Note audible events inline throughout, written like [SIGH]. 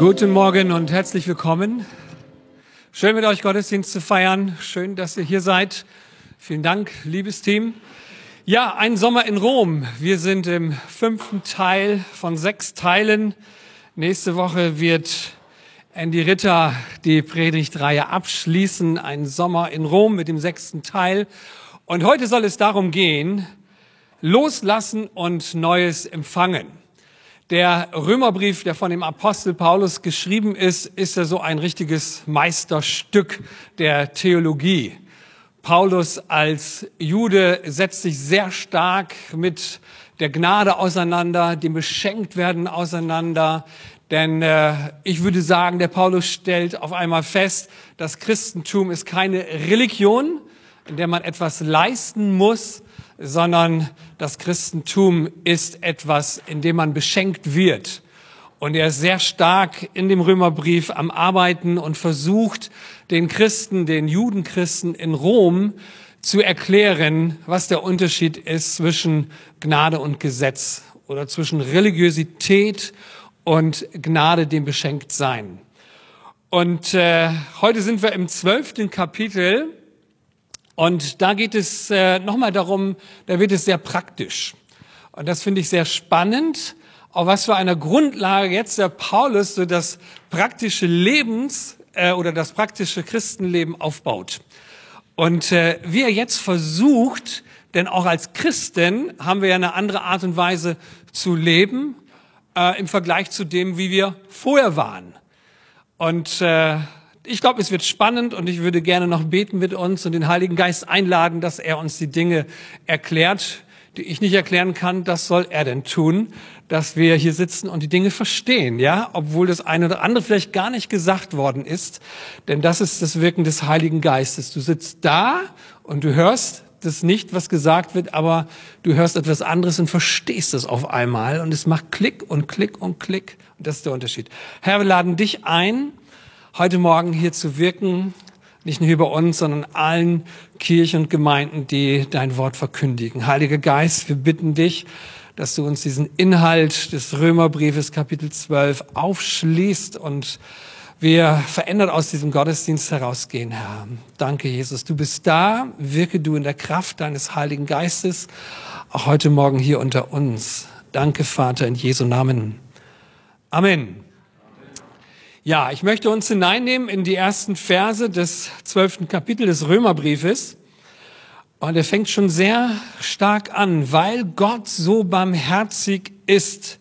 Guten Morgen und herzlich willkommen. Schön mit euch Gottesdienst zu feiern. Schön, dass ihr hier seid. Vielen Dank, liebes Team. Ja, ein Sommer in Rom. Wir sind im fünften Teil von sechs Teilen. Nächste Woche wird Andy Ritter die Predigtreihe abschließen. Ein Sommer in Rom mit dem sechsten Teil. Und heute soll es darum gehen, loslassen und Neues empfangen. Der Römerbrief, der von dem Apostel Paulus geschrieben ist, ist ja so ein richtiges Meisterstück der Theologie. Paulus als Jude setzt sich sehr stark mit der Gnade auseinander, dem Beschenktwerden auseinander. Denn äh, ich würde sagen, der Paulus stellt auf einmal fest, das Christentum ist keine Religion, in der man etwas leisten muss, sondern das Christentum ist etwas, in dem man beschenkt wird. Und er ist sehr stark in dem Römerbrief am Arbeiten und versucht, den Christen, den Judenchristen in Rom zu erklären, was der Unterschied ist zwischen Gnade und Gesetz oder zwischen Religiosität und Gnade, dem Beschenktsein. Und äh, heute sind wir im zwölften Kapitel und da geht es äh, nochmal darum, da wird es sehr praktisch. Und das finde ich sehr spannend, auf was für einer Grundlage jetzt der Paulus so das praktische Lebens äh, oder das praktische Christenleben aufbaut. Und äh, wie er jetzt versucht, denn auch als Christen haben wir ja eine andere Art und Weise zu leben äh, im Vergleich zu dem, wie wir vorher waren. Und äh, ich glaube, es wird spannend und ich würde gerne noch beten mit uns und den Heiligen Geist einladen, dass er uns die Dinge erklärt, die ich nicht erklären kann. Das soll er denn tun, dass wir hier sitzen und die Dinge verstehen, ja, obwohl das eine oder andere vielleicht gar nicht gesagt worden ist. Denn das ist das Wirken des Heiligen Geistes. Du sitzt da und du hörst das nicht, was gesagt wird, aber du hörst etwas anderes und verstehst es auf einmal und es macht Klick und Klick und Klick. Und das ist der Unterschied. Herr, wir laden dich ein, heute Morgen hier zu wirken, nicht nur bei uns, sondern allen Kirchen und Gemeinden, die dein Wort verkündigen. Heiliger Geist, wir bitten dich, dass du uns diesen Inhalt des Römerbriefes Kapitel 12 aufschließt und wir verändert aus diesem Gottesdienst herausgehen, Herr. Danke, Jesus. Du bist da. Wirke du in der Kraft deines Heiligen Geistes, auch heute Morgen hier unter uns. Danke, Vater, in Jesu Namen. Amen. Ja, ich möchte uns hineinnehmen in die ersten Verse des zwölften Kapitels des Römerbriefes. Und er fängt schon sehr stark an, weil Gott so barmherzig ist,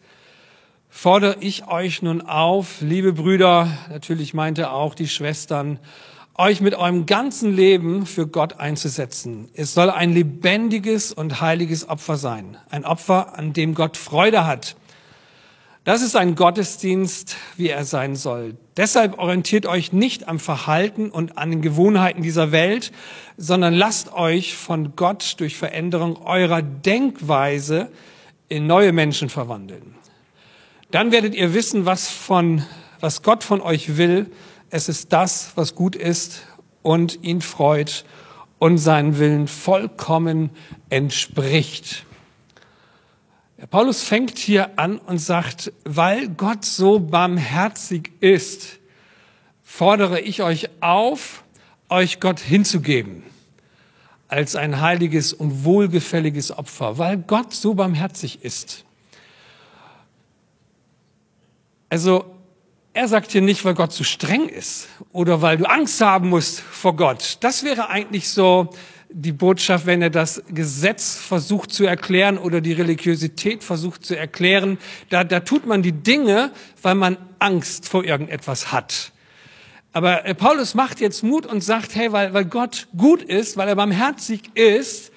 fordere ich euch nun auf, liebe Brüder, natürlich meinte auch die Schwestern, euch mit eurem ganzen Leben für Gott einzusetzen. Es soll ein lebendiges und heiliges Opfer sein. Ein Opfer, an dem Gott Freude hat. Das ist ein Gottesdienst, wie er sein soll. Deshalb orientiert euch nicht am Verhalten und an den Gewohnheiten dieser Welt, sondern lasst euch von Gott durch Veränderung eurer Denkweise in neue Menschen verwandeln. Dann werdet ihr wissen, was von, was Gott von euch will. Es ist das, was gut ist und ihn freut und seinen Willen vollkommen entspricht. Paulus fängt hier an und sagt, weil Gott so barmherzig ist, fordere ich euch auf, euch Gott hinzugeben als ein heiliges und wohlgefälliges Opfer, weil Gott so barmherzig ist. Also er sagt hier nicht, weil Gott zu streng ist oder weil du Angst haben musst vor Gott. Das wäre eigentlich so die Botschaft, wenn er das Gesetz versucht zu erklären oder die Religiosität versucht zu erklären. Da, da tut man die Dinge, weil man Angst vor irgendetwas hat. Aber äh, Paulus macht jetzt Mut und sagt, hey, weil, weil Gott gut ist, weil er barmherzig ist,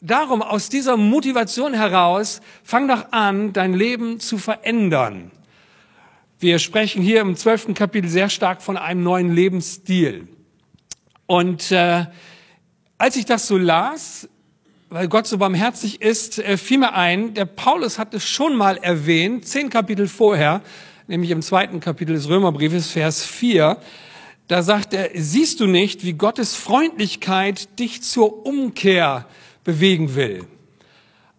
darum aus dieser Motivation heraus, fang doch an, dein Leben zu verändern. Wir sprechen hier im zwölften Kapitel sehr stark von einem neuen Lebensstil. Und äh, als ich das so las, weil Gott so barmherzig ist, äh, fiel mir ein, der Paulus hat es schon mal erwähnt, zehn Kapitel vorher, nämlich im zweiten Kapitel des Römerbriefes, Vers 4. Da sagt er, siehst du nicht, wie Gottes Freundlichkeit dich zur Umkehr bewegen will?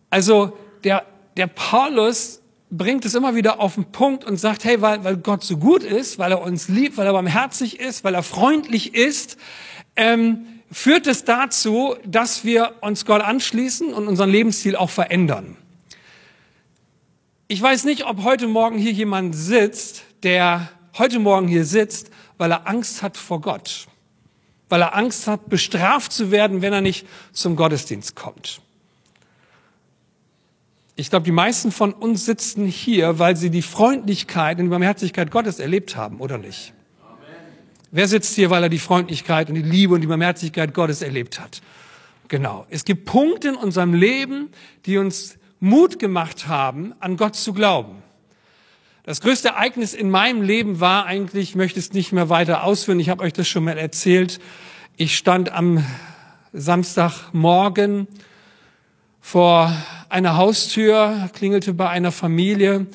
Also der, der Paulus bringt es immer wieder auf den Punkt und sagt, hey, weil, weil Gott so gut ist, weil er uns liebt, weil er barmherzig ist, weil er freundlich ist, ähm, führt es dazu, dass wir uns Gott anschließen und unseren Lebensstil auch verändern. Ich weiß nicht, ob heute Morgen hier jemand sitzt, der heute Morgen hier sitzt, weil er Angst hat vor Gott, weil er Angst hat, bestraft zu werden, wenn er nicht zum Gottesdienst kommt. Ich glaube, die meisten von uns sitzen hier, weil sie die Freundlichkeit und die Barmherzigkeit Gottes erlebt haben, oder nicht? Wer sitzt hier, weil er die Freundlichkeit und die Liebe und die Barmherzigkeit Gottes erlebt hat? Genau. Es gibt Punkte in unserem Leben, die uns Mut gemacht haben, an Gott zu glauben. Das größte Ereignis in meinem Leben war eigentlich, ich möchte es nicht mehr weiter ausführen, ich habe euch das schon mal erzählt. Ich stand am Samstagmorgen vor einer Haustür, klingelte bei einer Familie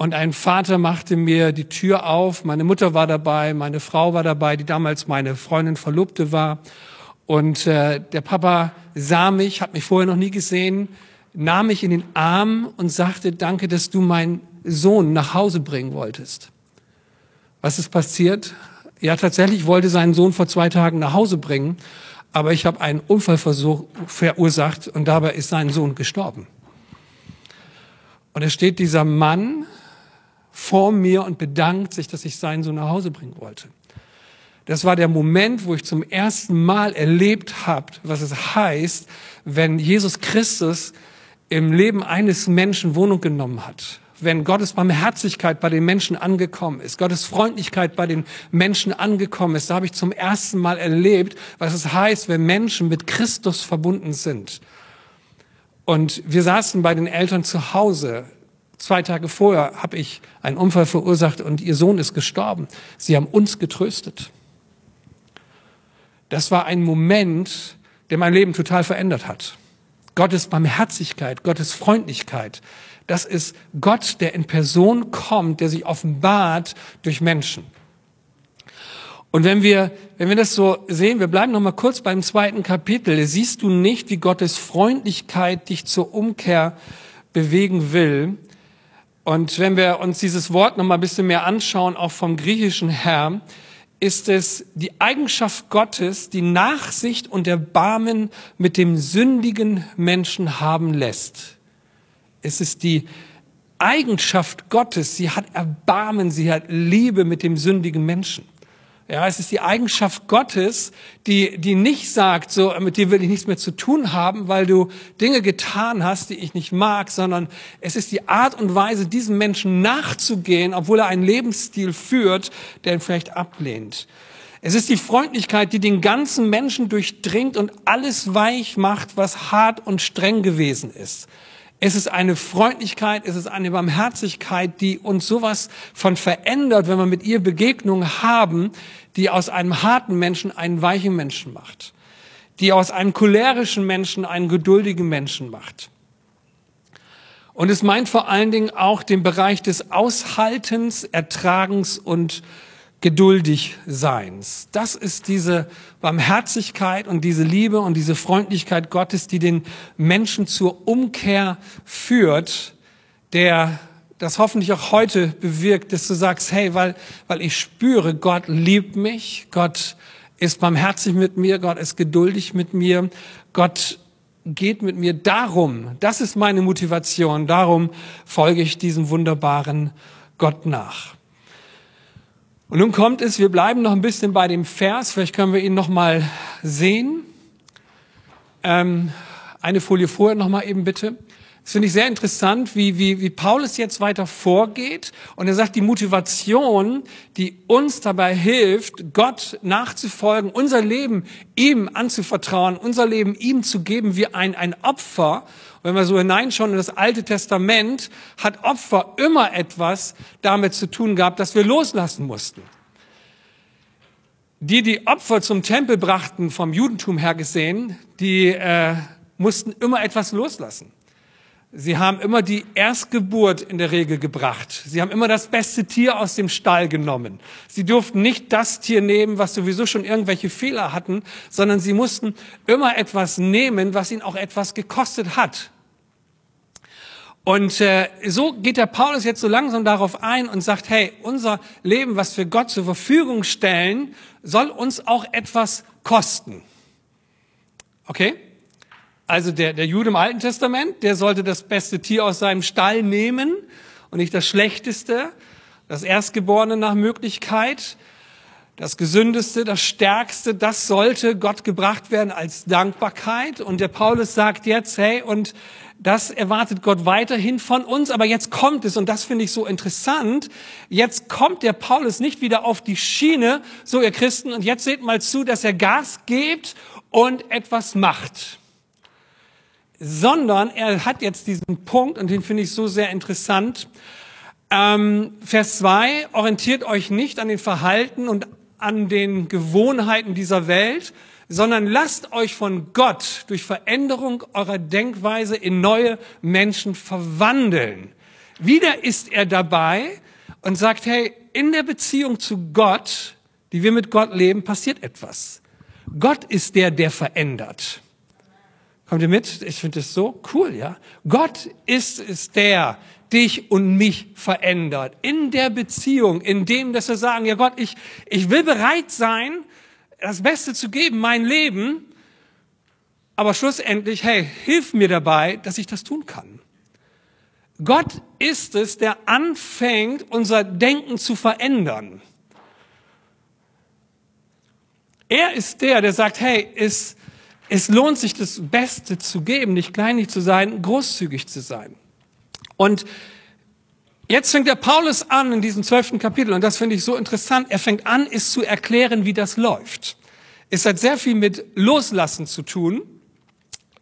und ein Vater machte mir die Tür auf. Meine Mutter war dabei, meine Frau war dabei, die damals meine Freundin Verlobte war. Und äh, der Papa sah mich, hat mich vorher noch nie gesehen, nahm mich in den Arm und sagte, danke, dass du meinen Sohn nach Hause bringen wolltest. Was ist passiert? Ja, tatsächlich wollte seinen Sohn vor zwei Tagen nach Hause bringen aber ich habe einen Unfallversuch verursacht und dabei ist sein Sohn gestorben. Und es steht dieser Mann vor mir und bedankt sich, dass ich seinen Sohn nach Hause bringen wollte. Das war der Moment, wo ich zum ersten Mal erlebt habe, was es heißt, wenn Jesus Christus im Leben eines Menschen Wohnung genommen hat wenn Gottes Barmherzigkeit bei den Menschen angekommen ist, Gottes Freundlichkeit bei den Menschen angekommen ist, da habe ich zum ersten Mal erlebt, was es heißt, wenn Menschen mit Christus verbunden sind. Und wir saßen bei den Eltern zu Hause. Zwei Tage vorher habe ich einen Unfall verursacht und ihr Sohn ist gestorben. Sie haben uns getröstet. Das war ein Moment, der mein Leben total verändert hat. Gottes Barmherzigkeit, Gottes Freundlichkeit, das ist Gott, der in Person kommt, der sich offenbart durch Menschen. Und wenn wir, wenn wir das so sehen, wir bleiben noch mal kurz beim zweiten Kapitel, siehst du nicht, wie Gottes Freundlichkeit dich zur Umkehr bewegen will. Und wenn wir uns dieses Wort noch mal ein bisschen mehr anschauen, auch vom griechischen Herr, ist es die Eigenschaft Gottes, die Nachsicht und Erbarmen mit dem sündigen Menschen haben lässt. Es ist die Eigenschaft Gottes. Sie hat Erbarmen, sie hat Liebe mit dem sündigen Menschen. Ja, es ist die Eigenschaft Gottes, die, die nicht sagt, so, mit dir will ich nichts mehr zu tun haben, weil du Dinge getan hast, die ich nicht mag, sondern es ist die Art und Weise, diesem Menschen nachzugehen, obwohl er einen Lebensstil führt, der ihn vielleicht ablehnt. Es ist die Freundlichkeit, die den ganzen Menschen durchdringt und alles weich macht, was hart und streng gewesen ist. Es ist eine Freundlichkeit, es ist eine Barmherzigkeit, die uns sowas von verändert, wenn wir mit ihr Begegnungen haben, die aus einem harten Menschen einen weichen Menschen macht, die aus einem cholerischen Menschen einen geduldigen Menschen macht. Und es meint vor allen Dingen auch den Bereich des Aushaltens, Ertragens und geduldig Seins. Das ist diese Barmherzigkeit und diese Liebe und diese Freundlichkeit Gottes, die den Menschen zur Umkehr führt, der das hoffentlich auch heute bewirkt, dass du sagst, hey, weil, weil ich spüre, Gott liebt mich, Gott ist barmherzig mit mir, Gott ist geduldig mit mir, Gott geht mit mir darum, das ist meine Motivation, darum folge ich diesem wunderbaren Gott nach. Und nun kommt es, wir bleiben noch ein bisschen bei dem Vers, vielleicht können wir ihn noch mal sehen. Ähm, eine Folie vorher noch mal eben bitte. Das finde ich sehr interessant, wie, wie, wie Paulus jetzt weiter vorgeht. Und er sagt, die Motivation, die uns dabei hilft, Gott nachzufolgen, unser Leben ihm anzuvertrauen, unser Leben ihm zu geben wie ein, ein Opfer. Und wenn wir so hineinschauen in das Alte Testament, hat Opfer immer etwas damit zu tun gehabt, dass wir loslassen mussten. Die, die Opfer zum Tempel brachten, vom Judentum her gesehen, die äh, mussten immer etwas loslassen. Sie haben immer die Erstgeburt in der Regel gebracht. Sie haben immer das beste Tier aus dem Stall genommen. Sie durften nicht das Tier nehmen, was sowieso schon irgendwelche Fehler hatten, sondern sie mussten immer etwas nehmen, was ihnen auch etwas gekostet hat. Und äh, so geht der Paulus jetzt so langsam darauf ein und sagt, hey, unser Leben, was wir Gott zur Verfügung stellen, soll uns auch etwas kosten. Okay? Also der, der Jude im Alten Testament, der sollte das beste Tier aus seinem Stall nehmen und nicht das schlechteste, das Erstgeborene nach Möglichkeit. Das Gesündeste, das Stärkste, das sollte Gott gebracht werden als Dankbarkeit. Und der Paulus sagt jetzt, hey, und das erwartet Gott weiterhin von uns, aber jetzt kommt es, und das finde ich so interessant, jetzt kommt der Paulus nicht wieder auf die Schiene, so ihr Christen, und jetzt seht mal zu, dass er Gas gibt und etwas macht. Sondern er hat jetzt diesen Punkt, und den finde ich so sehr interessant, ähm, Vers 2, orientiert euch nicht an den Verhalten und an den Gewohnheiten dieser Welt, sondern lasst euch von Gott durch Veränderung eurer Denkweise in neue Menschen verwandeln. Wieder ist er dabei und sagt, hey, in der Beziehung zu Gott, die wir mit Gott leben, passiert etwas. Gott ist der, der verändert. Kommt ihr mit? Ich finde das so cool, ja? Gott ist es der, dich und mich verändert. In der Beziehung, in dem, dass wir sagen, ja Gott, ich, ich will bereit sein, das Beste zu geben, mein Leben, aber schlussendlich, hey, hilf mir dabei, dass ich das tun kann. Gott ist es, der anfängt, unser Denken zu verändern. Er ist der, der sagt, hey, es, es lohnt sich, das Beste zu geben, nicht kleinlich zu sein, großzügig zu sein. Und jetzt fängt der Paulus an in diesem zwölften Kapitel, und das finde ich so interessant, er fängt an, es zu erklären, wie das läuft. Es hat sehr viel mit Loslassen zu tun.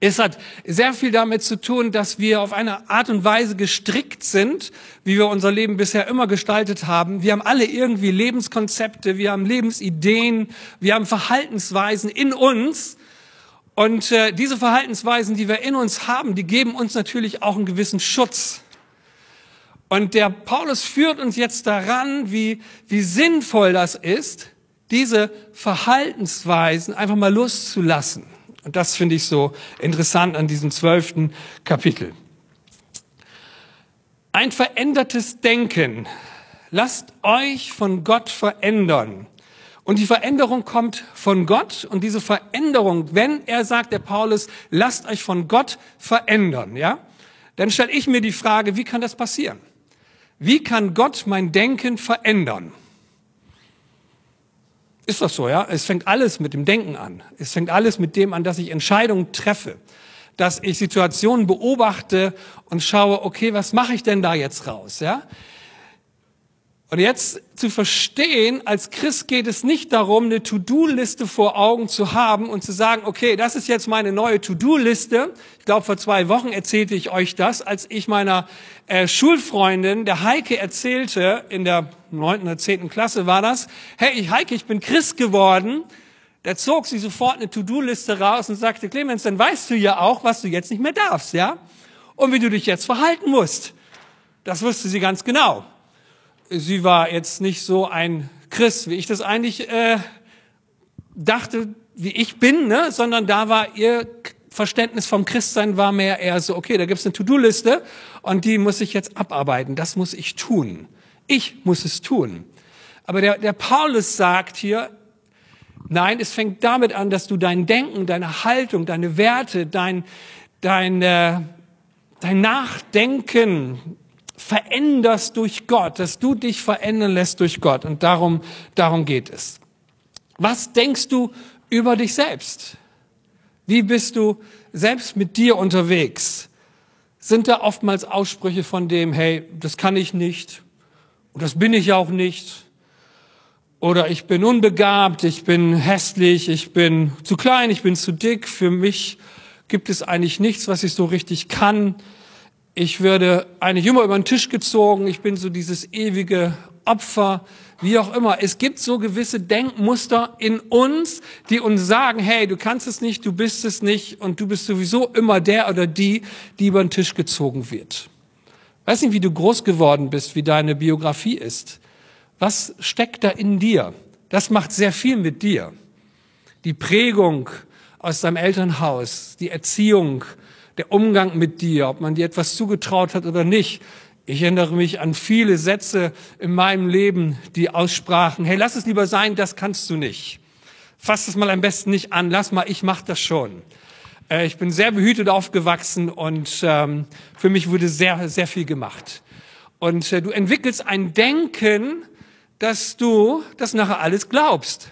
Es hat sehr viel damit zu tun, dass wir auf eine Art und Weise gestrickt sind, wie wir unser Leben bisher immer gestaltet haben. Wir haben alle irgendwie Lebenskonzepte, wir haben Lebensideen, wir haben Verhaltensweisen in uns, und äh, diese Verhaltensweisen, die wir in uns haben, die geben uns natürlich auch einen gewissen Schutz. Und der Paulus führt uns jetzt daran, wie, wie sinnvoll das ist, diese Verhaltensweisen einfach mal loszulassen. Und das finde ich so interessant an diesem zwölften Kapitel. Ein verändertes Denken. Lasst euch von Gott verändern. Und die Veränderung kommt von Gott. Und diese Veränderung, wenn er sagt, der Paulus, lasst euch von Gott verändern, ja, dann stelle ich mir die Frage, wie kann das passieren? Wie kann Gott mein Denken verändern? Ist das so, ja? Es fängt alles mit dem Denken an. Es fängt alles mit dem an, dass ich Entscheidungen treffe, dass ich Situationen beobachte und schaue, okay, was mache ich denn da jetzt raus, ja? Und jetzt zu verstehen, als Christ geht es nicht darum, eine To-Do-Liste vor Augen zu haben und zu sagen, okay, das ist jetzt meine neue To-Do-Liste. Ich glaube, vor zwei Wochen erzählte ich euch das, als ich meiner äh, Schulfreundin, der Heike, erzählte, in der neunten oder zehnten Klasse war das, hey, ich Heike, ich bin Christ geworden. Da zog sie sofort eine To-Do-Liste raus und sagte, Clemens, dann weißt du ja auch, was du jetzt nicht mehr darfst, ja? Und wie du dich jetzt verhalten musst. Das wusste sie ganz genau sie war jetzt nicht so ein Christ, wie ich das eigentlich äh, dachte, wie ich bin, ne? sondern da war ihr Verständnis vom Christsein war mehr eher so, okay, da gibt's eine To-Do-Liste und die muss ich jetzt abarbeiten, das muss ich tun. Ich muss es tun. Aber der, der Paulus sagt hier, nein, es fängt damit an, dass du dein Denken, deine Haltung, deine Werte, dein, dein, äh, dein Nachdenken, veränderst durch Gott, dass du dich verändern lässt durch Gott. Und darum, darum geht es. Was denkst du über dich selbst? Wie bist du selbst mit dir unterwegs? Sind da oftmals Aussprüche von dem, hey, das kann ich nicht und das bin ich auch nicht oder ich bin unbegabt, ich bin hässlich, ich bin zu klein, ich bin zu dick, für mich gibt es eigentlich nichts, was ich so richtig kann ich werde eigentlich immer über den Tisch gezogen, ich bin so dieses ewige Opfer, wie auch immer. Es gibt so gewisse Denkmuster in uns, die uns sagen, hey, du kannst es nicht, du bist es nicht und du bist sowieso immer der oder die, die über den Tisch gezogen wird. Weiß nicht, wie du groß geworden bist, wie deine Biografie ist. Was steckt da in dir? Das macht sehr viel mit dir. Die Prägung aus deinem Elternhaus, die Erziehung, der Umgang mit dir, ob man dir etwas zugetraut hat oder nicht. Ich erinnere mich an viele Sätze in meinem Leben, die aussprachen, hey, lass es lieber sein, das kannst du nicht. Fass es mal am besten nicht an, lass mal, ich mach das schon. Äh, ich bin sehr behütet aufgewachsen und ähm, für mich wurde sehr, sehr viel gemacht. Und äh, du entwickelst ein Denken, dass du das nachher alles glaubst.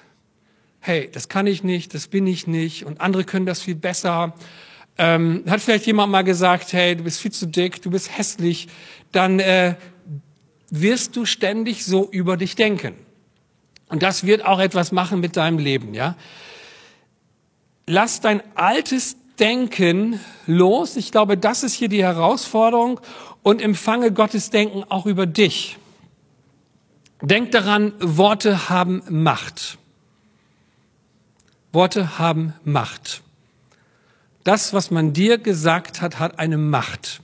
Hey, das kann ich nicht, das bin ich nicht und andere können das viel besser. Ähm, hat vielleicht jemand mal gesagt, hey, du bist viel zu dick, du bist hässlich, dann äh, wirst du ständig so über dich denken. Und das wird auch etwas machen mit deinem Leben, ja. Lass dein altes Denken los. Ich glaube, das ist hier die Herausforderung und empfange Gottes Denken auch über dich. Denk daran, Worte haben Macht. Worte haben Macht. Das, was man dir gesagt hat, hat eine Macht.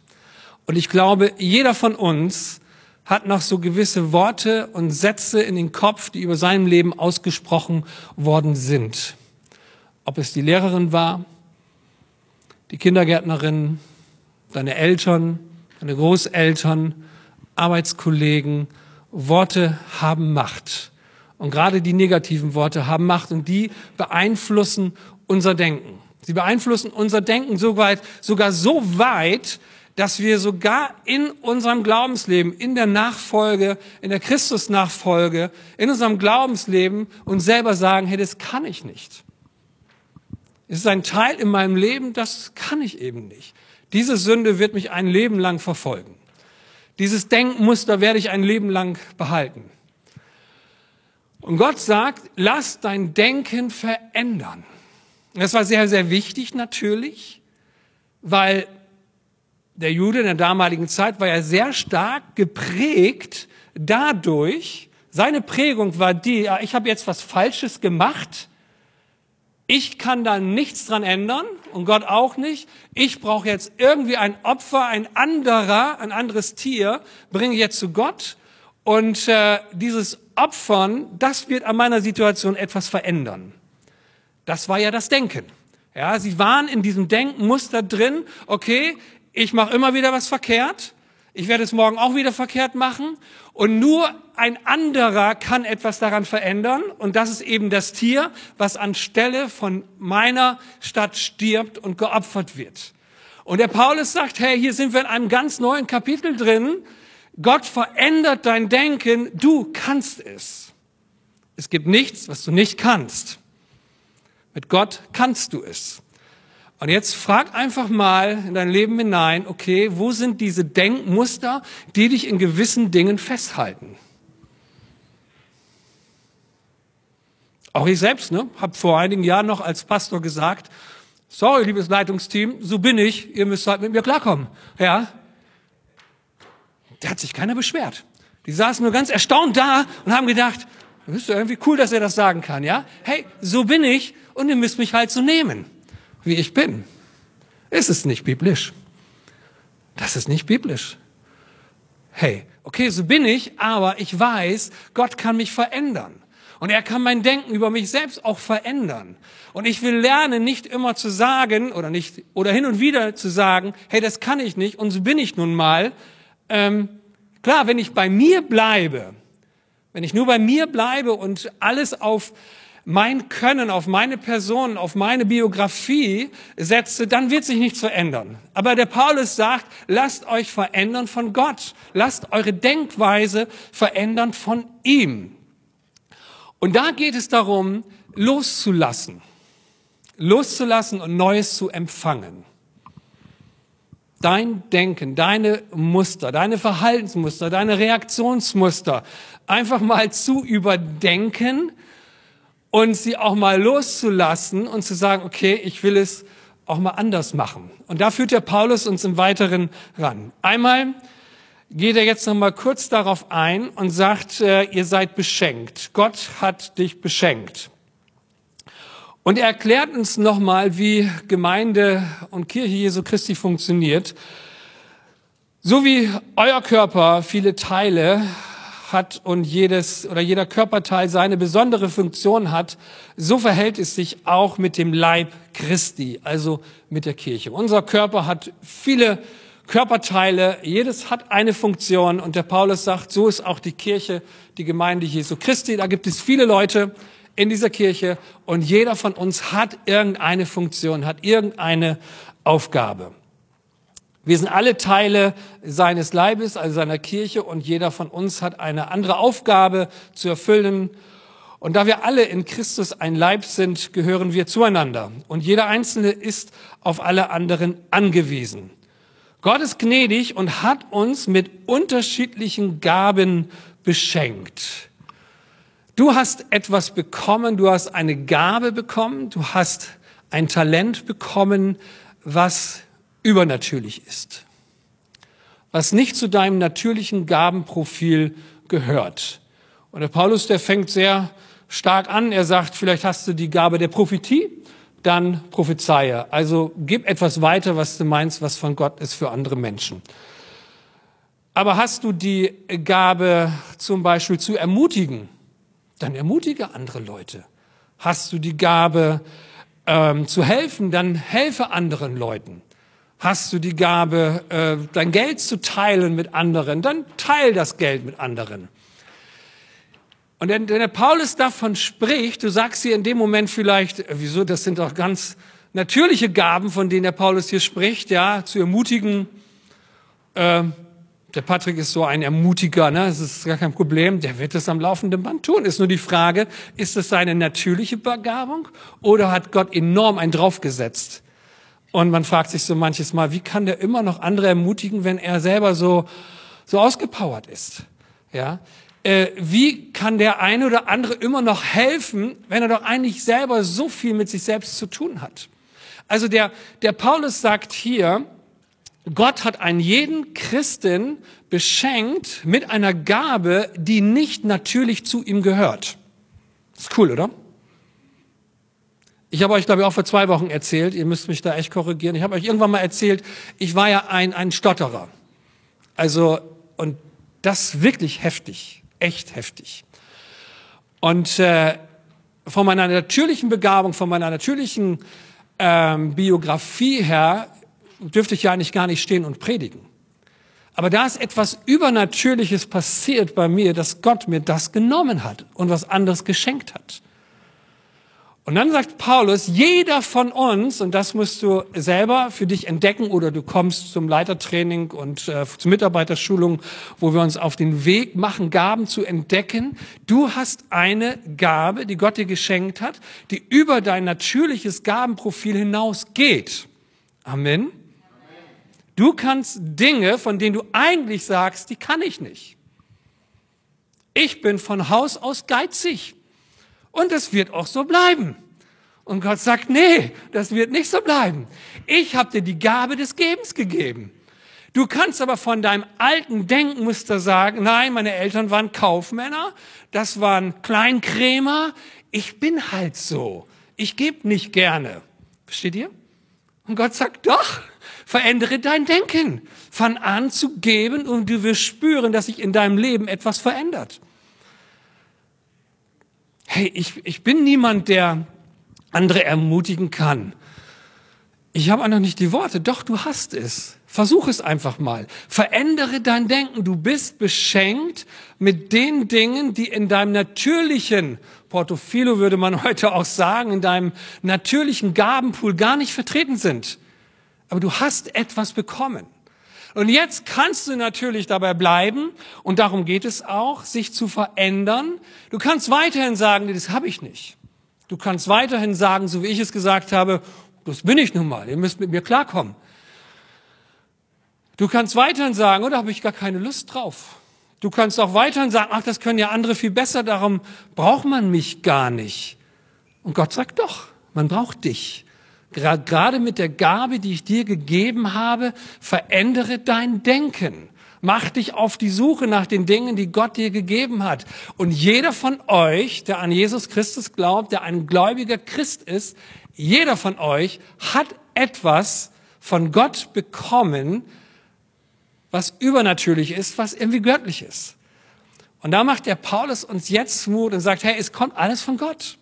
Und ich glaube, jeder von uns hat noch so gewisse Worte und Sätze in den Kopf, die über seinem Leben ausgesprochen worden sind. Ob es die Lehrerin war, die Kindergärtnerin, deine Eltern, deine Großeltern, Arbeitskollegen. Worte haben Macht. Und gerade die negativen Worte haben Macht und die beeinflussen unser Denken. Sie beeinflussen unser Denken so weit, sogar so weit, dass wir sogar in unserem Glaubensleben, in der Nachfolge, in der Christusnachfolge, in unserem Glaubensleben uns selber sagen, hey, das kann ich nicht. Es ist ein Teil in meinem Leben, das kann ich eben nicht. Diese Sünde wird mich ein Leben lang verfolgen. Dieses Denkmuster werde ich ein Leben lang behalten. Und Gott sagt, lass dein Denken verändern. Das war sehr, sehr wichtig natürlich, weil der Jude in der damaligen Zeit war ja sehr stark geprägt dadurch, seine Prägung war die, ich habe jetzt was Falsches gemacht, ich kann da nichts dran ändern und Gott auch nicht. Ich brauche jetzt irgendwie ein Opfer, ein anderer, ein anderes Tier, bringe ich jetzt zu Gott. Und äh, dieses Opfern, das wird an meiner Situation etwas verändern. Das war ja das Denken. Ja, sie waren in diesem Denkmuster drin. Okay, ich mache immer wieder was verkehrt. Ich werde es morgen auch wieder verkehrt machen. Und nur ein anderer kann etwas daran verändern. Und das ist eben das Tier, was anstelle von meiner Stadt stirbt und geopfert wird. Und der Paulus sagt, hey, hier sind wir in einem ganz neuen Kapitel drin. Gott verändert dein Denken. Du kannst es. Es gibt nichts, was du nicht kannst. Mit Gott kannst du es. Und jetzt frag einfach mal in dein Leben hinein, okay, wo sind diese Denkmuster, die dich in gewissen Dingen festhalten? Auch ich selbst, ne, habe vor einigen Jahren noch als Pastor gesagt, sorry, liebes Leitungsteam, so bin ich, ihr müsst halt mit mir klarkommen. Ja, da hat sich keiner beschwert. Die saßen nur ganz erstaunt da und haben gedacht, das ist ja irgendwie cool, dass er das sagen kann, ja? Hey, so bin ich und ihr müsst mich halt so nehmen wie ich bin. Ist es nicht biblisch? Das ist nicht biblisch. Hey, okay, so bin ich, aber ich weiß, Gott kann mich verändern. Und er kann mein Denken über mich selbst auch verändern. Und ich will lernen, nicht immer zu sagen oder nicht oder hin und wieder zu sagen, hey, das kann ich nicht und so bin ich nun mal. Ähm, klar, wenn ich bei mir bleibe, wenn ich nur bei mir bleibe und alles auf mein Können, auf meine Person, auf meine Biografie setze, dann wird sich nichts verändern. Aber der Paulus sagt, lasst euch verändern von Gott. Lasst eure Denkweise verändern von ihm. Und da geht es darum, loszulassen. Loszulassen und Neues zu empfangen. Dein Denken, deine Muster, deine Verhaltensmuster, deine Reaktionsmuster einfach mal zu überdenken und sie auch mal loszulassen und zu sagen, okay, ich will es auch mal anders machen. Und da führt der Paulus uns im Weiteren ran. Einmal geht er jetzt noch mal kurz darauf ein und sagt, äh, ihr seid beschenkt. Gott hat dich beschenkt. Und er erklärt uns noch mal, wie Gemeinde und Kirche Jesu Christi funktioniert. So wie euer Körper viele Teile hat und jedes oder jeder Körperteil seine besondere Funktion hat, so verhält es sich auch mit dem Leib Christi, also mit der Kirche. Unser Körper hat viele Körperteile, jedes hat eine Funktion und der Paulus sagt, so ist auch die Kirche, die Gemeinde Jesu Christi. Da gibt es viele Leute in dieser Kirche und jeder von uns hat irgendeine Funktion, hat irgendeine Aufgabe. Wir sind alle Teile seines Leibes, also seiner Kirche, und jeder von uns hat eine andere Aufgabe zu erfüllen. Und da wir alle in Christus ein Leib sind, gehören wir zueinander. Und jeder Einzelne ist auf alle anderen angewiesen. Gott ist gnädig und hat uns mit unterschiedlichen Gaben beschenkt. Du hast etwas bekommen, du hast eine Gabe bekommen, du hast ein Talent bekommen, was übernatürlich ist, was nicht zu deinem natürlichen Gabenprofil gehört. Und der Paulus, der fängt sehr stark an. Er sagt, vielleicht hast du die Gabe der Prophetie, dann prophezeie. Also gib etwas weiter, was du meinst, was von Gott ist für andere Menschen. Aber hast du die Gabe zum Beispiel zu ermutigen, dann ermutige andere Leute. Hast du die Gabe ähm, zu helfen, dann helfe anderen Leuten. Hast du die Gabe, äh, dein Geld zu teilen mit anderen, dann teil das Geld mit anderen. Und wenn, wenn der Paulus davon spricht, du sagst hier in dem Moment vielleicht, äh, wieso, das sind doch ganz natürliche Gaben, von denen der Paulus hier spricht, ja, zu ermutigen. Äh, der Patrick ist so ein Ermutiger, ne? das ist gar kein Problem, der wird es am laufenden Band tun. Ist nur die Frage, ist es seine natürliche Begabung oder hat Gott enorm einen draufgesetzt? Und man fragt sich so manches Mal, wie kann der immer noch andere ermutigen, wenn er selber so, so ausgepowert ist? Ja? Äh, wie kann der eine oder andere immer noch helfen, wenn er doch eigentlich selber so viel mit sich selbst zu tun hat? Also der, der Paulus sagt hier, Gott hat einen jeden Christen beschenkt mit einer Gabe, die nicht natürlich zu ihm gehört. ist cool, oder? Ich habe euch, glaube ich, auch vor zwei Wochen erzählt, ihr müsst mich da echt korrigieren, ich habe euch irgendwann mal erzählt, ich war ja ein, ein Stotterer. Also, und das wirklich heftig, echt heftig. Und äh, von meiner natürlichen Begabung, von meiner natürlichen ähm, Biografie her, dürfte ich ja eigentlich gar nicht stehen und predigen. Aber da ist etwas Übernatürliches passiert bei mir, dass Gott mir das genommen hat und was anderes geschenkt hat. Und dann sagt Paulus, jeder von uns, und das musst du selber für dich entdecken, oder du kommst zum Leitertraining und äh, zur Mitarbeiterschulung, wo wir uns auf den Weg machen, Gaben zu entdecken. Du hast eine Gabe, die Gott dir geschenkt hat, die über dein natürliches Gabenprofil hinausgeht. Amen. Du kannst Dinge, von denen du eigentlich sagst, die kann ich nicht. Ich bin von Haus aus geizig. Und es wird auch so bleiben. Und Gott sagt, nee, das wird nicht so bleiben. Ich habe dir die Gabe des Gebens gegeben. Du kannst aber von deinem alten Denkmuster sagen, nein, meine Eltern waren Kaufmänner, das waren Kleinkrämer, ich bin halt so. Ich gebe nicht gerne. Versteht ihr? Und Gott sagt, doch, verändere dein Denken. Fang an zu geben und du wirst spüren, dass sich in deinem Leben etwas verändert hey, ich, ich bin niemand, der andere ermutigen kann. Ich habe noch nicht die Worte. Doch, du hast es. Versuch es einfach mal. Verändere dein Denken. Du bist beschenkt mit den Dingen, die in deinem natürlichen Portofilo würde man [LAUGHS] heute auch sagen, in deinem natürlichen Gabenpool gar nicht vertreten sind. Aber du hast etwas bekommen. Und jetzt kannst du natürlich dabei bleiben, und darum geht es auch, sich zu verändern. Du kannst weiterhin sagen, das habe ich nicht. Du kannst weiterhin sagen, so wie ich es gesagt habe, das bin ich nun mal, ihr müsst mit mir klarkommen. Du kannst weiterhin sagen, oh, da habe ich gar keine Lust drauf. Du kannst auch weiterhin sagen, ach, das können ja andere viel besser, darum braucht man mich gar nicht. Und Gott sagt doch, man braucht dich. Gerade mit der Gabe, die ich dir gegeben habe, verändere dein Denken. Mach dich auf die Suche nach den Dingen, die Gott dir gegeben hat. Und jeder von euch, der an Jesus Christus glaubt, der ein gläubiger Christ ist, jeder von euch hat etwas von Gott bekommen, was übernatürlich ist, was irgendwie göttlich ist. Und da macht der Paulus uns jetzt Mut und sagt, hey, es kommt alles von Gott.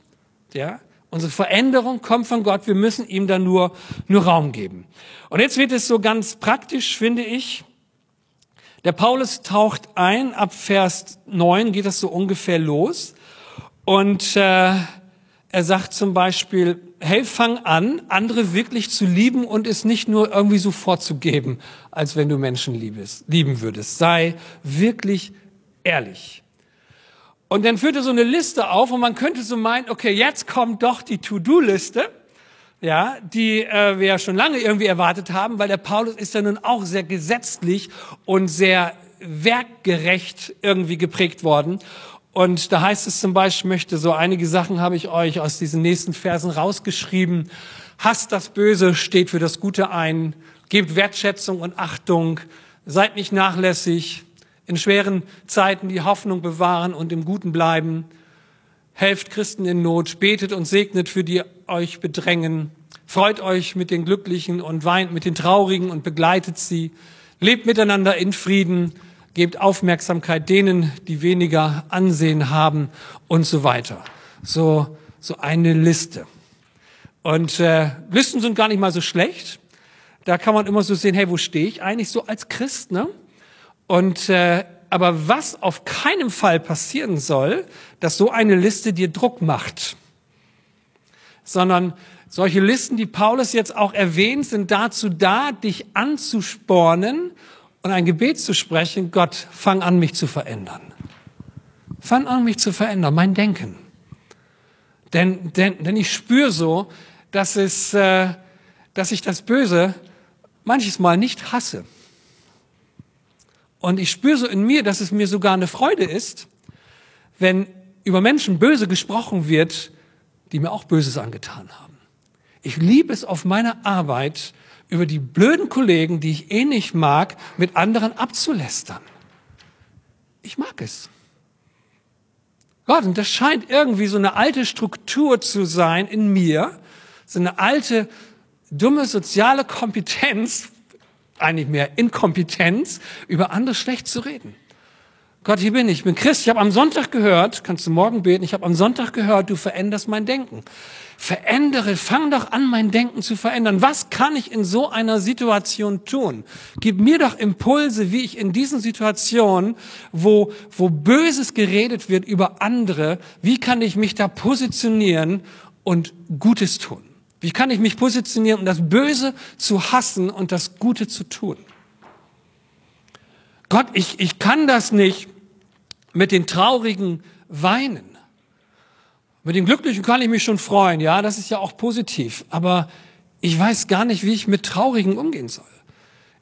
Ja, unsere Veränderung kommt von Gott. Wir müssen ihm dann nur, nur Raum geben. Und jetzt wird es so ganz praktisch, finde ich. Der Paulus taucht ein, ab Vers 9 geht das so ungefähr los. Und äh, er sagt zum Beispiel, hey, fang an, andere wirklich zu lieben und es nicht nur irgendwie so vorzugeben, als wenn du Menschen liebest, lieben würdest. Sei wirklich ehrlich. Und dann führt er so eine Liste auf und man könnte so meinen, okay, jetzt kommt doch die To-Do-Liste, ja, die äh, wir ja schon lange irgendwie erwartet haben, weil der Paulus ist ja nun auch sehr gesetzlich und sehr werkgerecht irgendwie geprägt worden. Und da heißt es zum Beispiel, möchte so einige Sachen habe ich euch aus diesen nächsten Versen rausgeschrieben. Hasst das Böse, steht für das Gute ein, gebt Wertschätzung und Achtung, seid nicht nachlässig, in schweren Zeiten die Hoffnung bewahren und im Guten bleiben, helft Christen in Not, betet und segnet für die euch bedrängen, freut euch mit den Glücklichen und weint mit den Traurigen und begleitet sie, lebt miteinander in Frieden, gebt Aufmerksamkeit denen, die weniger Ansehen haben und so weiter. So, so eine Liste. Und äh, Listen sind gar nicht mal so schlecht. Da kann man immer so sehen, hey, wo stehe ich eigentlich so als Christ? Ne? Und äh, aber was auf keinem Fall passieren soll, dass so eine Liste dir Druck macht, sondern solche Listen, die Paulus jetzt auch erwähnt, sind dazu da, dich anzuspornen und ein Gebet zu sprechen, Gott, fang an, mich zu verändern. Fang an, mich zu verändern, mein Denken. Denn, denn, denn ich spüre so, dass, es, äh, dass ich das Böse manches Mal nicht hasse. Und ich spüre so in mir, dass es mir sogar eine Freude ist, wenn über Menschen böse gesprochen wird, die mir auch Böses angetan haben. Ich liebe es auf meiner Arbeit, über die blöden Kollegen, die ich eh nicht mag, mit anderen abzulästern. Ich mag es. Gott, und das scheint irgendwie so eine alte Struktur zu sein in mir, so eine alte, dumme soziale Kompetenz, eigentlich mehr Inkompetenz, über andere schlecht zu reden. Gott, hier bin ich, ich bin Christ, ich habe am Sonntag gehört, kannst du morgen beten, ich habe am Sonntag gehört, du veränderst mein Denken. Verändere, fang doch an, mein Denken zu verändern. Was kann ich in so einer Situation tun? Gib mir doch Impulse, wie ich in diesen Situationen, wo, wo Böses geredet wird über andere, wie kann ich mich da positionieren und Gutes tun? Wie kann ich mich positionieren, um das Böse zu hassen und das Gute zu tun? Gott, ich, ich kann das nicht mit den Traurigen weinen. Mit den Glücklichen kann ich mich schon freuen, ja, das ist ja auch positiv. Aber ich weiß gar nicht, wie ich mit Traurigen umgehen soll.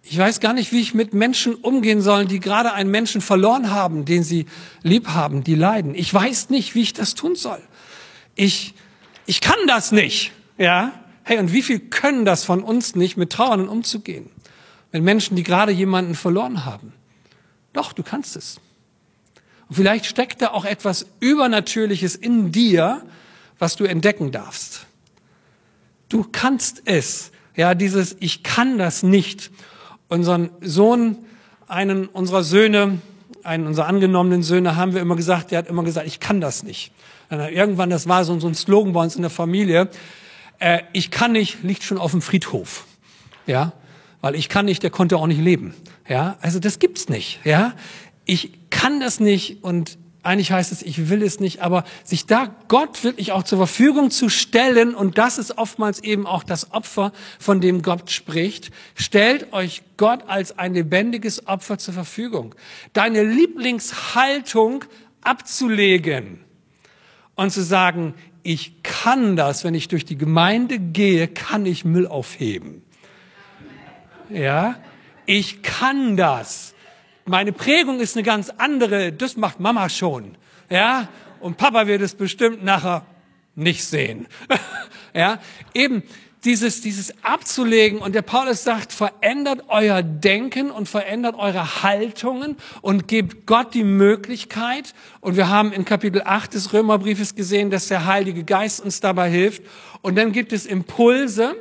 Ich weiß gar nicht, wie ich mit Menschen umgehen soll, die gerade einen Menschen verloren haben, den sie lieb haben, die leiden. Ich weiß nicht, wie ich das tun soll. Ich, ich kann das nicht, ja. Hey, und wie viel können das von uns nicht, mit Trauernden umzugehen? Mit Menschen, die gerade jemanden verloren haben. Doch, du kannst es. Und vielleicht steckt da auch etwas Übernatürliches in dir, was du entdecken darfst. Du kannst es. Ja, dieses Ich kann das nicht. Unseren Sohn, einen unserer Söhne, einen unserer angenommenen Söhne, haben wir immer gesagt, der hat immer gesagt, ich kann das nicht. Irgendwann, das war so ein Slogan bei uns in der Familie, äh, ich kann nicht, liegt schon auf dem Friedhof. Ja, weil ich kann nicht, der konnte auch nicht leben. Ja, also das gibt's nicht. Ja, ich kann das nicht und eigentlich heißt es, ich will es nicht, aber sich da Gott wirklich auch zur Verfügung zu stellen, und das ist oftmals eben auch das Opfer, von dem Gott spricht, stellt euch Gott als ein lebendiges Opfer zur Verfügung. Deine Lieblingshaltung abzulegen und zu sagen, ich kann das, wenn ich durch die Gemeinde gehe, kann ich Müll aufheben. Ja, ich kann das. Meine Prägung ist eine ganz andere. Das macht Mama schon. Ja, und Papa wird es bestimmt nachher nicht sehen. [LAUGHS] ja, eben dieses, dieses abzulegen. Und der Paulus sagt, verändert euer Denken und verändert eure Haltungen und gebt Gott die Möglichkeit. Und wir haben in Kapitel 8 des Römerbriefes gesehen, dass der Heilige Geist uns dabei hilft. Und dann gibt es Impulse,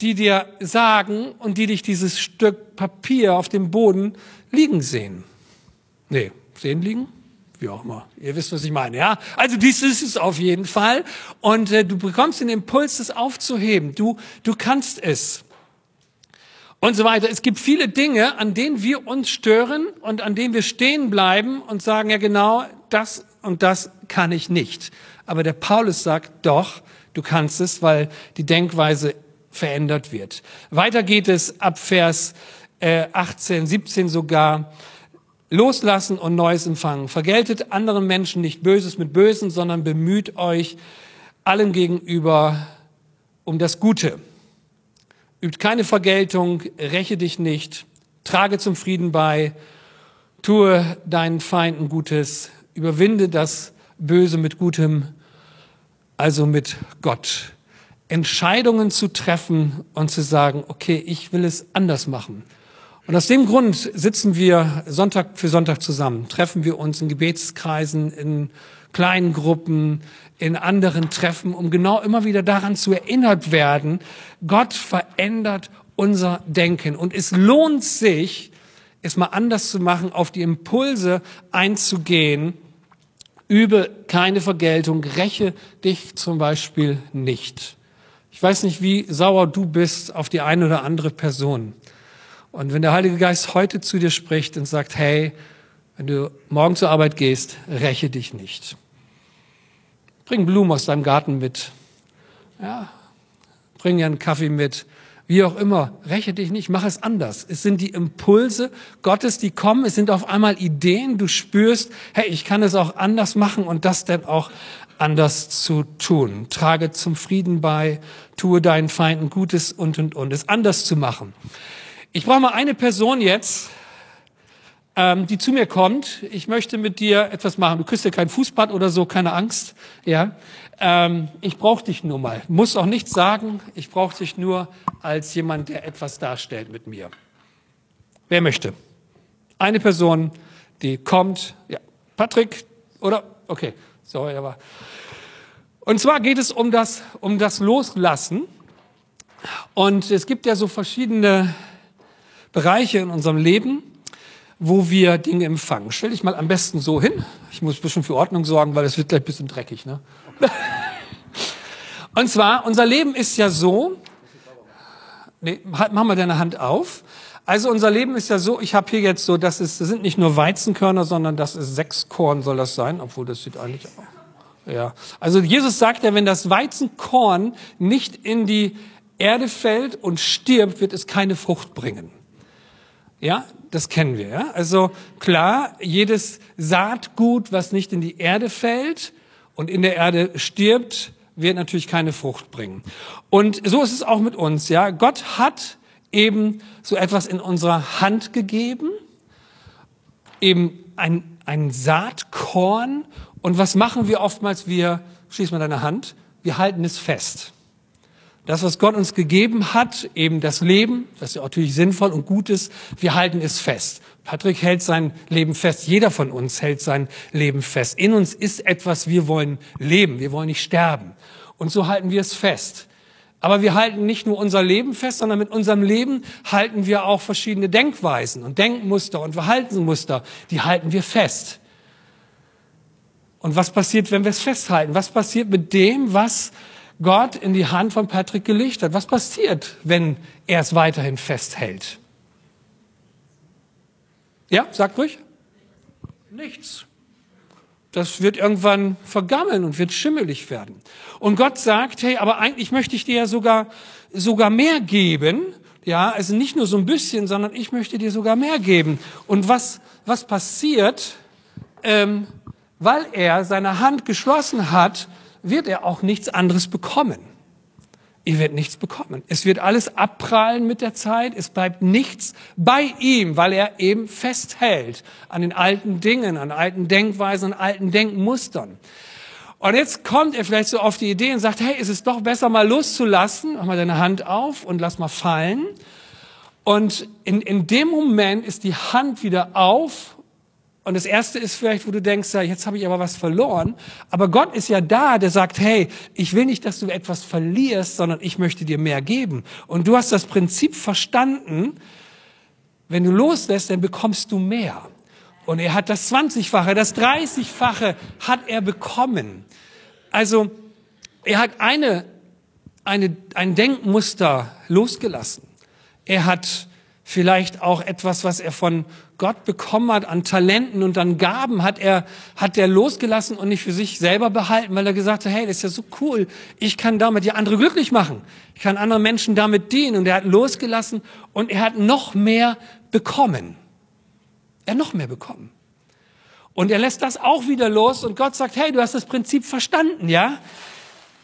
die dir sagen und die dich dieses Stück Papier auf dem Boden liegen sehen. Nee, sehen liegen? Wie auch immer. Ihr wisst, was ich meine, ja? Also dies ist es auf jeden Fall. Und äh, du bekommst den Impuls, das aufzuheben. Du, du kannst es. Und so weiter. Es gibt viele Dinge, an denen wir uns stören und an denen wir stehen bleiben und sagen, ja genau, das und das kann ich nicht. Aber der Paulus sagt, doch, du kannst es, weil die Denkweise verändert wird. Weiter geht es ab Vers äh, 18, 17 sogar. Loslassen und Neues empfangen. Vergeltet anderen Menschen nicht Böses mit Bösen, sondern bemüht euch allen gegenüber um das Gute. Übt keine Vergeltung, räche dich nicht, trage zum Frieden bei, tue deinen Feinden Gutes, überwinde das Böse mit Gutem, also mit Gott. Entscheidungen zu treffen und zu sagen, okay, ich will es anders machen. Und aus dem Grund sitzen wir Sonntag für Sonntag zusammen, treffen wir uns in Gebetskreisen, in kleinen Gruppen, in anderen Treffen, um genau immer wieder daran zu erinnert werden, Gott verändert unser Denken. Und es lohnt sich, es mal anders zu machen, auf die Impulse einzugehen. Übe keine Vergeltung, räche dich zum Beispiel nicht. Ich weiß nicht, wie sauer du bist auf die eine oder andere Person. Und wenn der Heilige Geist heute zu dir spricht und sagt, hey, wenn du morgen zur Arbeit gehst, räche dich nicht. Bring Blumen aus deinem Garten mit. Ja, bring dir einen Kaffee mit. Wie auch immer, räche dich nicht, mach es anders. Es sind die Impulse Gottes, die kommen. Es sind auf einmal Ideen. Du spürst, hey, ich kann es auch anders machen und das dann auch anders zu tun. Trage zum Frieden bei, tue deinen Feinden Gutes und, und, und. Es anders zu machen. Ich brauche mal eine Person jetzt, ähm, die zu mir kommt. Ich möchte mit dir etwas machen. Du kriegst ja kein Fußbad oder so, keine Angst. Ja, ähm, ich brauche dich nur mal. Muss auch nichts sagen. Ich brauche dich nur als jemand, der etwas darstellt mit mir. Wer möchte? Eine Person, die kommt. Ja, Patrick oder? Okay, sorry, aber. Und zwar geht es um das, um das Loslassen. Und es gibt ja so verschiedene Bereiche in unserem Leben, wo wir Dinge empfangen. Stell dich mal am besten so hin. Ich muss ein bisschen für Ordnung sorgen, weil es wird gleich ein bisschen dreckig. Ne? [LAUGHS] Und zwar, unser Leben ist ja so, nee, halt, mach mal deine Hand auf. Also unser Leben ist ja so, ich habe hier jetzt so, das, ist, das sind nicht nur Weizenkörner, sondern das ist sechs Korn soll das sein, obwohl das sieht eigentlich auch. Ja, also Jesus sagt ja, wenn das Weizenkorn nicht in die Erde fällt und stirbt, wird es keine Frucht bringen. Ja, das kennen wir. Ja? Also klar, jedes Saatgut, was nicht in die Erde fällt und in der Erde stirbt, wird natürlich keine Frucht bringen. Und so ist es auch mit uns. Ja, Gott hat eben so etwas in unserer Hand gegeben, eben ein, ein Saatkorn. Und was machen wir oftmals? Wir schließen mal deine Hand. Wir halten es fest. Das, was Gott uns gegeben hat, eben das Leben, das ja natürlich sinnvoll und gut ist, wir halten es fest. Patrick hält sein Leben fest. Jeder von uns hält sein Leben fest. In uns ist etwas, wir wollen leben, wir wollen nicht sterben. Und so halten wir es fest. Aber wir halten nicht nur unser Leben fest, sondern mit unserem Leben halten wir auch verschiedene Denkweisen und Denkmuster und Verhaltensmuster. Die halten wir fest. Und was passiert, wenn wir es festhalten? Was passiert mit dem, was Gott in die Hand von Patrick gelegt hat. Was passiert, wenn er es weiterhin festhält? Ja, sagt ruhig. Nichts. Das wird irgendwann vergammeln und wird schimmelig werden. Und Gott sagt, hey, aber eigentlich möchte ich dir ja sogar, sogar mehr geben. Ja, also nicht nur so ein bisschen, sondern ich möchte dir sogar mehr geben. Und was, was passiert, ähm, weil er seine Hand geschlossen hat, wird er auch nichts anderes bekommen. Ihr werdet nichts bekommen. Es wird alles abprallen mit der Zeit. Es bleibt nichts bei ihm, weil er eben festhält an den alten Dingen, an alten Denkweisen, an alten Denkmustern. Und jetzt kommt er vielleicht so auf die Idee und sagt, hey, ist es doch besser mal loszulassen. Mach mal deine Hand auf und lass mal fallen. Und in, in dem Moment ist die Hand wieder auf und das erste ist vielleicht, wo du denkst, ja, jetzt habe ich aber was verloren. Aber Gott ist ja da, der sagt, hey, ich will nicht, dass du etwas verlierst, sondern ich möchte dir mehr geben. Und du hast das Prinzip verstanden, wenn du loslässt, dann bekommst du mehr. Und er hat das 20-fache, das 30-fache hat er bekommen. Also er hat eine, eine, ein Denkmuster losgelassen. Er hat vielleicht auch etwas, was er von Gott bekommen hat an Talenten und an Gaben, hat er, hat er losgelassen und nicht für sich selber behalten, weil er gesagt hat, hey, das ist ja so cool, ich kann damit ja andere glücklich machen. Ich kann anderen Menschen damit dienen. Und er hat losgelassen und er hat noch mehr bekommen. Er hat noch mehr bekommen. Und er lässt das auch wieder los und Gott sagt, hey, du hast das Prinzip verstanden, ja?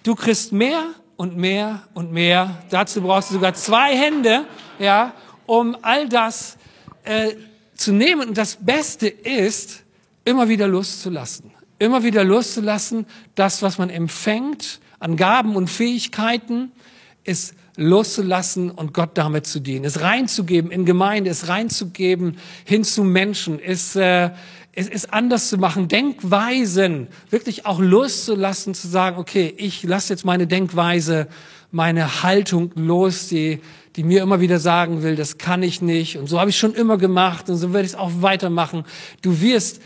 Du kriegst mehr und mehr und mehr. Dazu brauchst du sogar zwei Hände, ja, um all das äh, zu nehmen. Und das Beste ist, immer wieder loszulassen. Immer wieder loszulassen, das, was man empfängt an Gaben und Fähigkeiten, ist loszulassen und Gott damit zu dienen, es reinzugeben in Gemeinde, es reinzugeben hin zu Menschen, es, äh, es ist anders zu machen, Denkweisen wirklich auch loszulassen, zu sagen, okay, ich lasse jetzt meine Denkweise, meine Haltung los, die die mir immer wieder sagen will, das kann ich nicht und so habe ich schon immer gemacht und so werde ich es auch weitermachen. Du wirst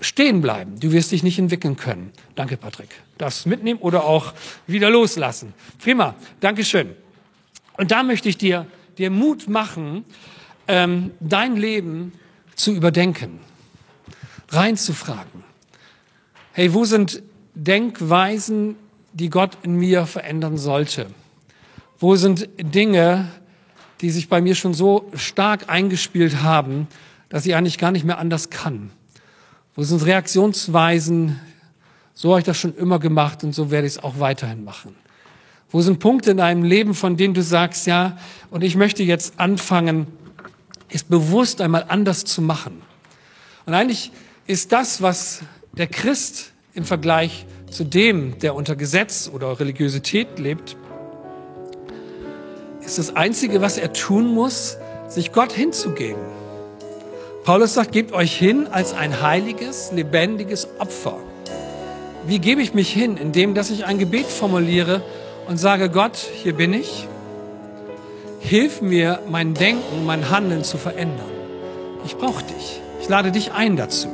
stehen bleiben, du wirst dich nicht entwickeln können. Danke, Patrick. Das mitnehmen oder auch wieder loslassen. Prima, Dankeschön. Und da möchte ich dir, dir Mut machen, ähm, dein Leben zu überdenken, reinzufragen. Hey, wo sind Denkweisen, die Gott in mir verändern sollte? Wo sind Dinge, die sich bei mir schon so stark eingespielt haben, dass ich eigentlich gar nicht mehr anders kann? Wo sind Reaktionsweisen, so habe ich das schon immer gemacht und so werde ich es auch weiterhin machen? Wo sind Punkte in deinem Leben, von denen du sagst, ja, und ich möchte jetzt anfangen, es bewusst einmal anders zu machen? Und eigentlich ist das, was der Christ im Vergleich zu dem, der unter Gesetz oder Religiosität lebt, ist das Einzige, was er tun muss, sich Gott hinzugeben. Paulus sagt, gebt euch hin als ein heiliges, lebendiges Opfer. Wie gebe ich mich hin? Indem, dass ich ein Gebet formuliere und sage, Gott, hier bin ich. Hilf mir, mein Denken, mein Handeln zu verändern. Ich brauche dich. Ich lade dich ein dazu.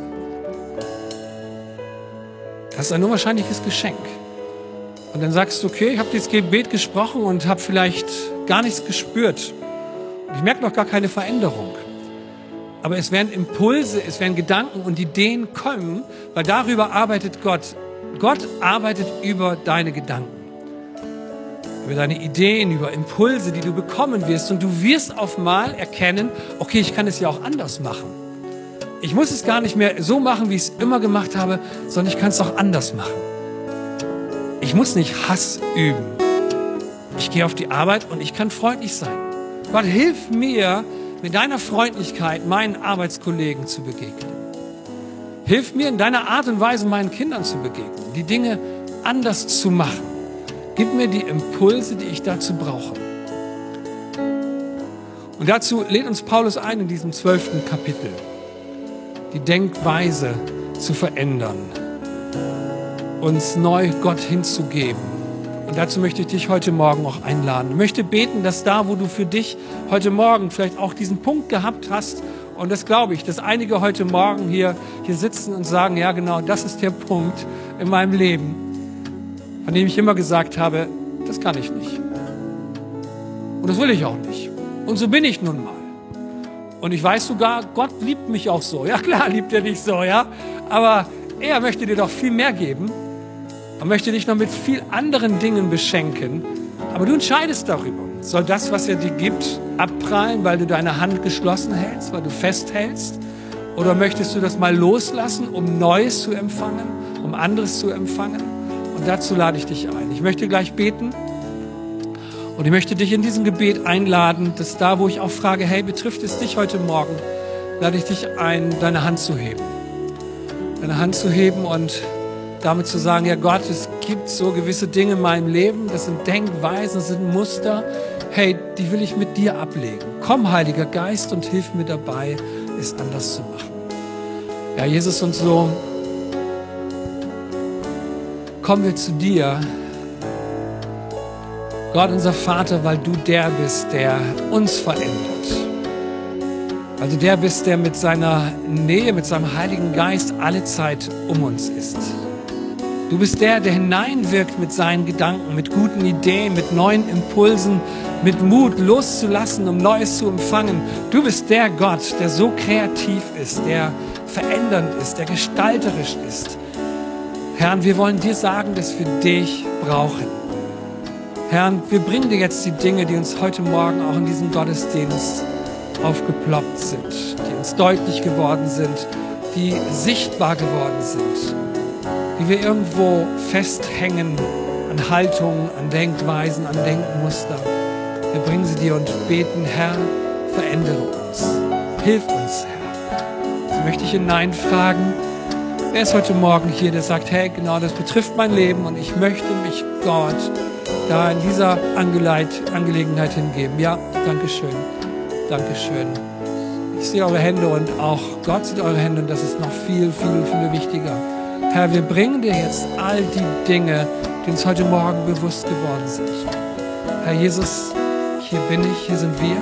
Das ist ein unwahrscheinliches Geschenk. Und dann sagst du, okay, ich habe dieses Gebet gesprochen und habe vielleicht gar nichts gespürt. Ich merke noch gar keine Veränderung. Aber es werden Impulse, es werden Gedanken und Ideen kommen, weil darüber arbeitet Gott. Gott arbeitet über deine Gedanken, über deine Ideen, über Impulse, die du bekommen wirst. Und du wirst auf mal erkennen, okay, ich kann es ja auch anders machen. Ich muss es gar nicht mehr so machen, wie ich es immer gemacht habe, sondern ich kann es auch anders machen. Ich muss nicht Hass üben. Ich gehe auf die Arbeit und ich kann freundlich sein. Gott, hilf mir, mit deiner Freundlichkeit meinen Arbeitskollegen zu begegnen. Hilf mir in deiner Art und Weise meinen Kindern zu begegnen, die Dinge anders zu machen. Gib mir die Impulse, die ich dazu brauche. Und dazu lädt uns Paulus ein in diesem zwölften Kapitel, die Denkweise zu verändern, uns neu Gott hinzugeben und dazu möchte ich dich heute Morgen auch einladen. Ich möchte beten, dass da, wo du für dich heute Morgen vielleicht auch diesen Punkt gehabt hast, und das glaube ich, dass einige heute Morgen hier, hier sitzen und sagen, ja genau, das ist der Punkt in meinem Leben, von dem ich immer gesagt habe, das kann ich nicht. Und das will ich auch nicht. Und so bin ich nun mal. Und ich weiß sogar, Gott liebt mich auch so. Ja klar, liebt er dich so, ja. Aber er möchte dir doch viel mehr geben. Er möchte dich noch mit viel anderen Dingen beschenken, aber du entscheidest darüber. Soll das, was er dir gibt, abprallen, weil du deine Hand geschlossen hältst, weil du festhältst? Oder möchtest du das mal loslassen, um Neues zu empfangen, um anderes zu empfangen? Und dazu lade ich dich ein. Ich möchte gleich beten und ich möchte dich in diesem Gebet einladen, dass da, wo ich auch frage, hey, betrifft es dich heute Morgen, lade ich dich ein, deine Hand zu heben. Deine Hand zu heben und damit zu sagen, ja Gott, es gibt so gewisse Dinge in meinem Leben, das sind Denkweisen, das sind Muster, hey, die will ich mit dir ablegen. Komm, Heiliger Geist, und hilf mir dabei, es anders zu machen. Ja, Jesus, und so kommen wir zu dir, Gott, unser Vater, weil du der bist, der uns verändert. Weil du der bist, der mit seiner Nähe, mit seinem Heiligen Geist alle Zeit um uns ist. Du bist der, der hineinwirkt mit seinen Gedanken, mit guten Ideen, mit neuen Impulsen, mit Mut loszulassen, um Neues zu empfangen. Du bist der Gott, der so kreativ ist, der verändernd ist, der gestalterisch ist. Herr, wir wollen dir sagen, dass wir dich brauchen. Herr, wir bringen dir jetzt die Dinge, die uns heute Morgen auch in diesem Gottesdienst aufgeploppt sind, die uns deutlich geworden sind, die sichtbar geworden sind wie wir irgendwo festhängen an Haltungen, an Denkweisen, an Denkmuster. Wir bringen sie dir und beten, Herr, verändere uns. Hilf uns, Herr. So möchte ich hineinfragen, wer ist heute Morgen hier, der sagt, hey, genau das betrifft mein Leben und ich möchte mich Gott da in dieser Angelegenheit hingeben. Ja, Dankeschön. Dankeschön. Ich sehe eure Hände und auch Gott sieht eure Hände und das ist noch viel, viel, viel wichtiger. Herr, wir bringen dir jetzt all die Dinge, die uns heute Morgen bewusst geworden sind. Herr Jesus, hier bin ich, hier sind wir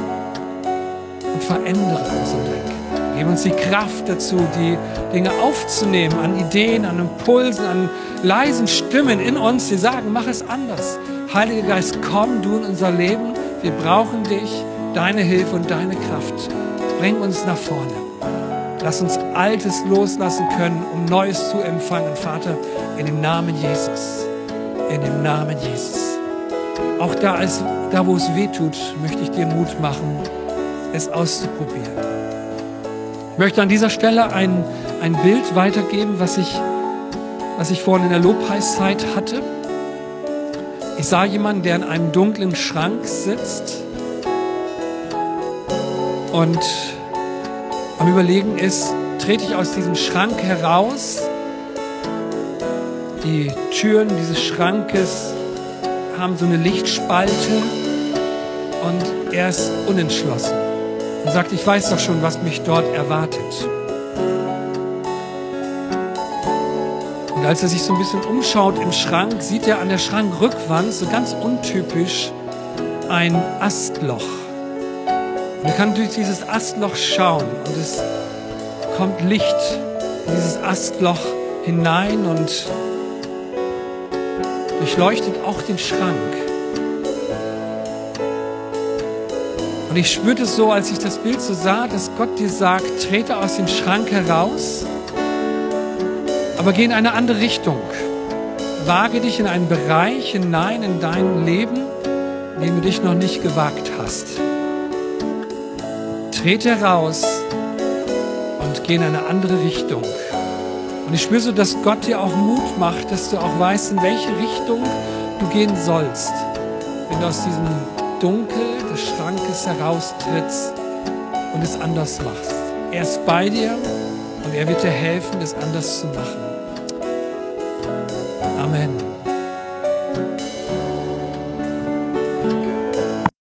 und verändere unseren Denken. Gib uns die Kraft dazu, die Dinge aufzunehmen, an Ideen, an Impulsen, an leisen Stimmen in uns, die sagen, mach es anders. Heiliger Geist, komm du in unser Leben. Wir brauchen dich, deine Hilfe und deine Kraft. Bring uns nach vorne. Lass uns Altes loslassen können, um Neues zu empfangen, Vater, in dem Namen Jesus. In dem Namen Jesus. Auch da, als, da wo es weh tut, möchte ich dir Mut machen, es auszuprobieren. Ich möchte an dieser Stelle ein, ein Bild weitergeben, was ich, was ich vorhin in der Lobpreiszeit hatte. Ich sah jemanden, der in einem dunklen Schrank sitzt und am Überlegen ist, trete ich aus diesem Schrank heraus. Die Türen dieses Schrankes haben so eine Lichtspalte und er ist unentschlossen und sagt, ich weiß doch schon, was mich dort erwartet. Und als er sich so ein bisschen umschaut im Schrank, sieht er an der Schrankrückwand so ganz untypisch ein Astloch. Und er kann durch dieses Astloch schauen und es kommt Licht in dieses Astloch hinein und durchleuchtet auch den Schrank. Und ich spürte es so, als ich das Bild so sah, dass Gott dir sagt, trete aus dem Schrank heraus, aber geh in eine andere Richtung. Wage dich in einen Bereich hinein in dein Leben, in dem du dich noch nicht gewagt hast. Trete heraus geh in eine andere Richtung. Und ich spüre so, dass Gott dir auch Mut macht, dass du auch weißt, in welche Richtung du gehen sollst, wenn du aus diesem Dunkel des Schrankes heraustrittst und es anders machst. Er ist bei dir und er wird dir helfen, es anders zu machen.